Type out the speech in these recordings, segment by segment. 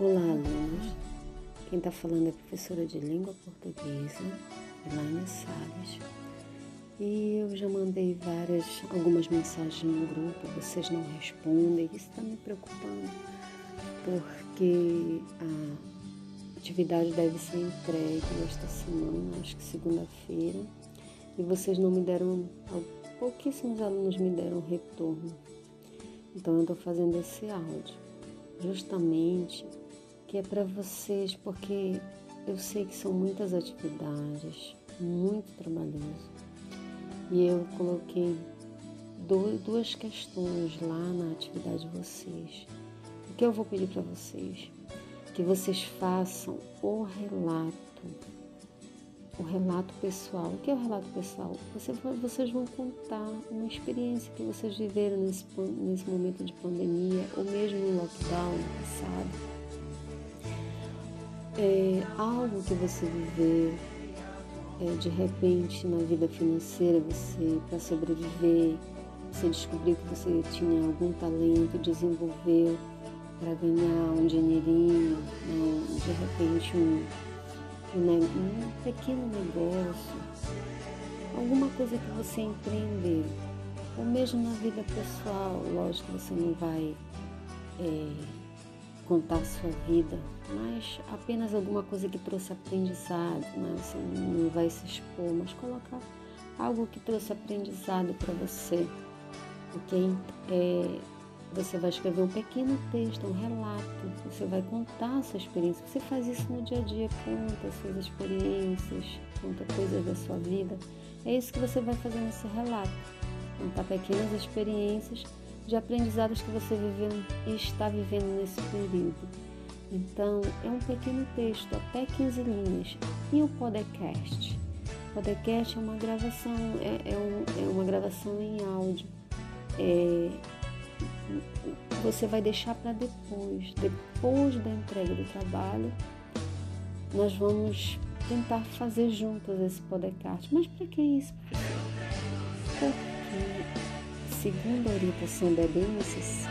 Olá, alunos. Quem está falando é a professora de língua portuguesa, Elaine Salles. E eu já mandei várias, algumas mensagens no grupo, vocês não respondem. Isso está me preocupando, porque a atividade deve ser entregue esta semana, acho que segunda-feira, e vocês não me deram, pouquíssimos alunos me deram retorno. Então eu estou fazendo esse áudio, justamente que é para vocês, porque eu sei que são muitas atividades, muito trabalhoso. E eu coloquei duas questões lá na atividade de vocês. O que eu vou pedir para vocês? Que vocês façam o relato, o relato pessoal. O que é o relato pessoal? Você, vocês vão contar uma experiência que vocês viveram nesse, nesse momento de pandemia, ou mesmo no lockdown passado é, algo que você viveu é, de repente na vida financeira, você para sobreviver, você descobriu que você tinha algum talento, desenvolveu para ganhar um dinheirinho, né? de repente um, um, um pequeno negócio, alguma coisa que você empreendeu, ou mesmo na vida pessoal, lógico que você não vai é, contar sua vida, mas apenas alguma coisa que trouxe aprendizado, né? Você não vai se expor, mas colocar algo que trouxe aprendizado para você. Ok? É, você vai escrever um pequeno texto, um relato, você vai contar a sua experiência. Você faz isso no dia a dia, conta suas experiências, conta coisas da sua vida. É isso que você vai fazer nesse relato. Contar pequenas experiências de aprendizados que você viveu e está vivendo nesse período. Então, é um pequeno texto, até 15 linhas. E o podcast? O podcast é uma gravação, é, é, um, é uma gravação em áudio. É, você vai deixar para depois, depois da entrega do trabalho, nós vamos tentar fazer juntos esse podcast. Mas para que isso, Porque, segundo a orientação da BNCC,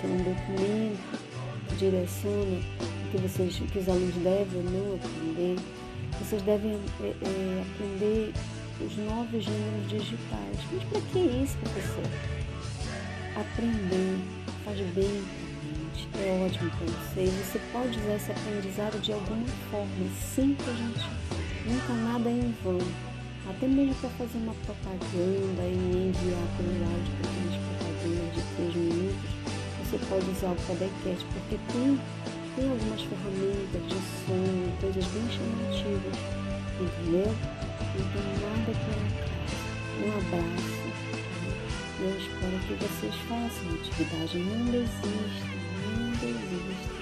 que é um documento direciona o que, vocês, que os alunos devem ou não aprender. Vocês devem é, é, aprender os novos gêneros digitais. Mas para que isso, professor? Aprender faz bem para é ótimo para você. E você pode usar esse aprendizado de alguma forma, sempre gente nunca nada é em vão. Até mesmo para fazer uma propaganda e enviar pelo áudio pequenas propagandas de 3 minutos você pode usar o podcast, porque tem, tem algumas ferramentas de som, coisas bem chamativas, entendeu? Então nada por acaso. Um abraço. Eu espero que vocês façam atividade. Não desistam, não desistam.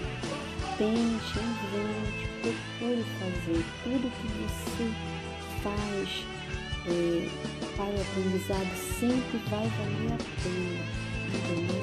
Tente, invente, procure fazer tudo que você faz é, para o aprendizado sempre vai valer a pena. Entendeu?